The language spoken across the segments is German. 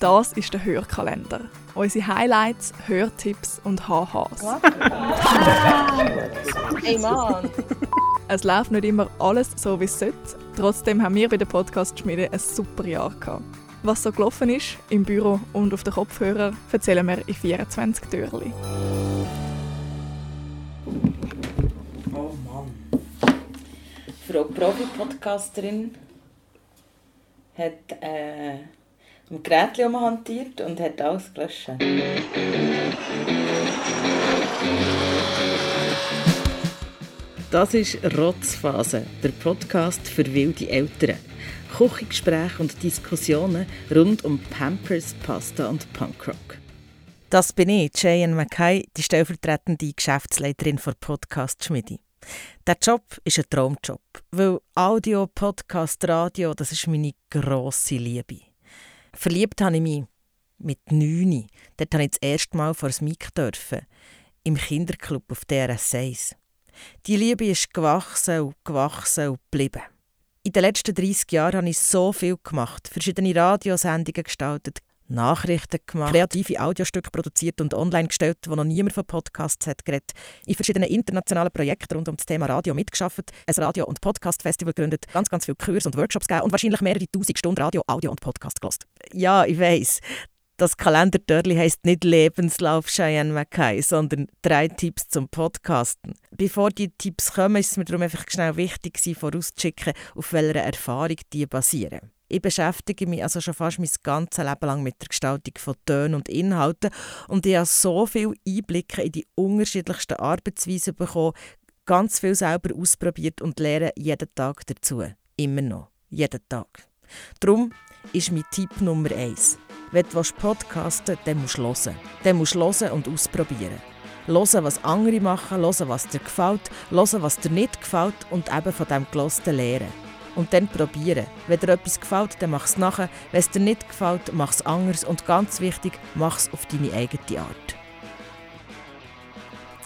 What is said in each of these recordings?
Das ist der Hörkalender. Unsere Highlights, Hörtipps und HHs. Ey Mann! Es läuft nicht immer alles so, wie es sollte. Trotzdem haben wir bei der Podcast-Schmiede ein super Jahr gehabt. Was so gelaufen ist, im Büro und auf den Kopfhörern, erzählen wir in 24 Türchen. Oh Mann. Frau Profi-Podcasterin hat äh, ein Gerät umhantiert und hat alles gelöscht. Das ist Rotzphase, der Podcast für wilde Eltern. Küchengespräche und Diskussionen rund um Pampers, Pasta und Punkrock. Das bin ich, Cheyenne Mackay, die stellvertretende Geschäftsleiterin von Podcast Schmidi. Der Job ist ein Traumjob, weil Audio, Podcast, Radio, das ist meine grosse Liebe. Verliebt habe ich mich mit neun. Dort durfte ich das erste Mal vor das Mic dürfen, im Kinderclub auf DRS 1. Die Liebe ist gewachsen und gewachsen und geblieben. In den letzten 30 Jahren habe ich so viel gemacht, verschiedene Radiosendungen gestaltet, Nachrichten gemacht, kreative Audiostücke produziert und online gestellt, wo noch niemand von Podcasts hat geredet. In verschiedenen internationalen Projekten rund um das Thema Radio mitgeschafft, ein Radio- und Podcast-Festival gegründet, ganz, ganz viele Kurse und Workshops gegeben und wahrscheinlich mehrere tausend Stunden Radio, Audio und Podcast gelost. Ja, ich weiß. Das Kalendertörli heisst nicht Lebenslauf Cheyenne Mackay, sondern drei Tipps zum Podcasten. Bevor die Tipps kommen, ist es mir darum einfach schnell wichtig, vorauszuschicken, auf welcher Erfahrung die basieren. Ich beschäftige mich also schon fast mein ganzes Leben lang mit der Gestaltung von Tönen und Inhalten und ich habe so viele Einblicke in die unterschiedlichsten Arbeitsweisen bekommen, ganz viel selber ausprobiert und lerne jeden Tag dazu. Immer noch. Jeden Tag. Darum ist mein Tipp Nummer eins. Wenn du podcasten willst, dann musst du hören. Dann musst du hören und ausprobieren. Hören, was andere machen, hören, was dir gefällt, hören, was dir nicht gefällt und eben von dem Gelosten lernen. Und dann probieren. Wenn dir etwas gefällt, dann mach es nachher. Wenn es dir nicht gefällt, mach es anders. Und ganz wichtig, mach es auf deine eigene Art.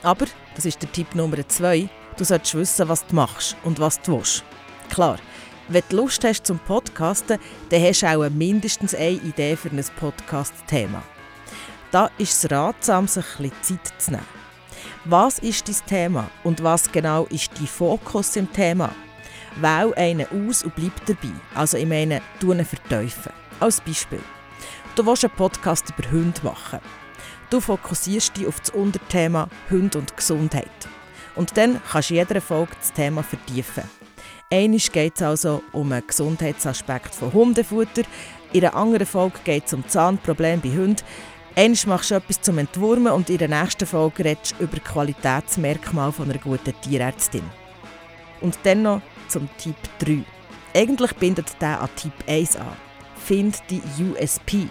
Aber, das ist der Tipp Nummer zwei, du solltest wissen, was du machst und was du willst. Klar, wenn du Lust hast zum Podcasten, dann hast du auch mindestens eine Idee für ein Podcast-Thema. Da ist es ratsam, sich ein bisschen Zeit zu nehmen. Was ist dein Thema und was genau ist dein Fokus im Thema? Wähl einen aus und bleib dabei. Also ich meine, du ihn verteufeln. Als Beispiel. Du willst einen Podcast über Hunde machen. Du fokussierst dich auf das Unterthema Hund und Gesundheit. Und dann kannst du in jeder Folge das Thema vertiefen. Einmal geht es also um einen Gesundheitsaspekt von Hundefutter, in einer anderen Folge geht es um Zahnprobleme bei Hunden, Einmal machst du etwas zum Entwurmen und in der nächsten Folge redest du über Qualitätsmerkmale einer guten Tierärztin. Und dann noch zum Tipp 3. Eigentlich bindet der an Tipp 1 an. Find die USP,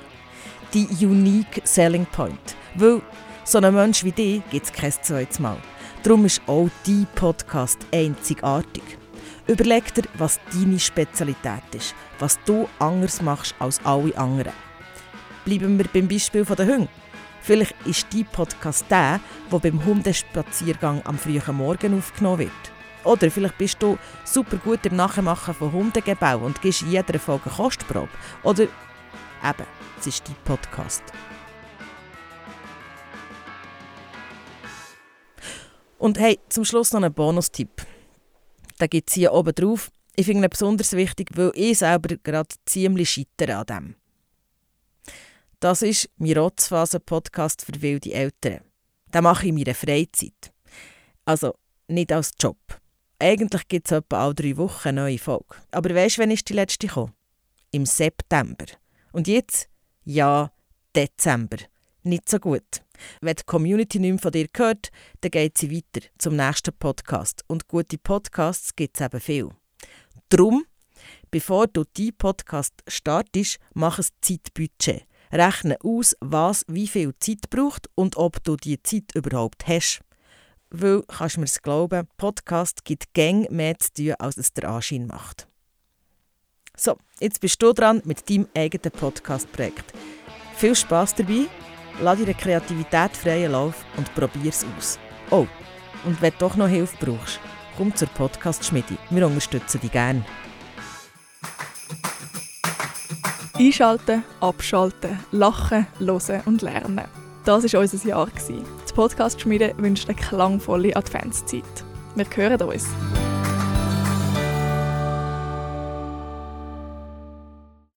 die Unique Selling Point. Weil so einen Mensch wie dich gibt es kein zweites Mal. Darum ist auch dein Podcast einzigartig. Überleg dir, was deine Spezialität ist, was du anders machst als alle anderen. Bleiben wir beim Beispiel der Hunde. Vielleicht ist dein Podcast der, der beim Hundespaziergang am frühen Morgen aufgenommen wird. Oder vielleicht bist du super gut im Nachmachen von Hundegebau und gibst jeder Folge Kostprobe. Oder eben, es ist dein Podcast. Und hey, zum Schluss noch ein Bonustipp. Da gibt es hier oben drauf. Ich finde ihn besonders wichtig, weil ich selber gerade ziemlich scheitere an dem. Das ist mein Rotzphasen-Podcast für wilde Eltern. Den mache ich in meiner Freizeit. Also nicht als Job. Eigentlich gibt es etwa alle drei Wochen eine neue Folge. Aber weißt du, wann ist die letzte gekommen? Im September. Und jetzt? Ja, Dezember. Nicht so gut. Wenn die Community nicht mehr von dir hört, dann geht sie weiter zum nächsten Podcast. Und gute Podcasts gibt es eben viel. Drum, bevor du deinen Podcast startest, mach ein Zeitbudget. Rechne aus, was wie viel Zeit braucht und ob du die Zeit überhaupt hast. Weil, kannst mir glauben, Podcast gibt gäng mehr zu tun, als es der Anschein macht. So, jetzt bist du dran mit deinem eigenen Podcast-Projekt. Viel Spaß dabei, lass deine Kreativität freien Lauf und probier es aus. Oh, und wenn du doch noch Hilfe brauchst, komm zur Podcast-Schmiede. Wir unterstützen dich gerne. Einschalten, abschalten, lachen, hören und lernen. Das war unser Jahr. Die Podcast-Schmiede wünscht eine klangvolle Adventszeit. Wir hören uns.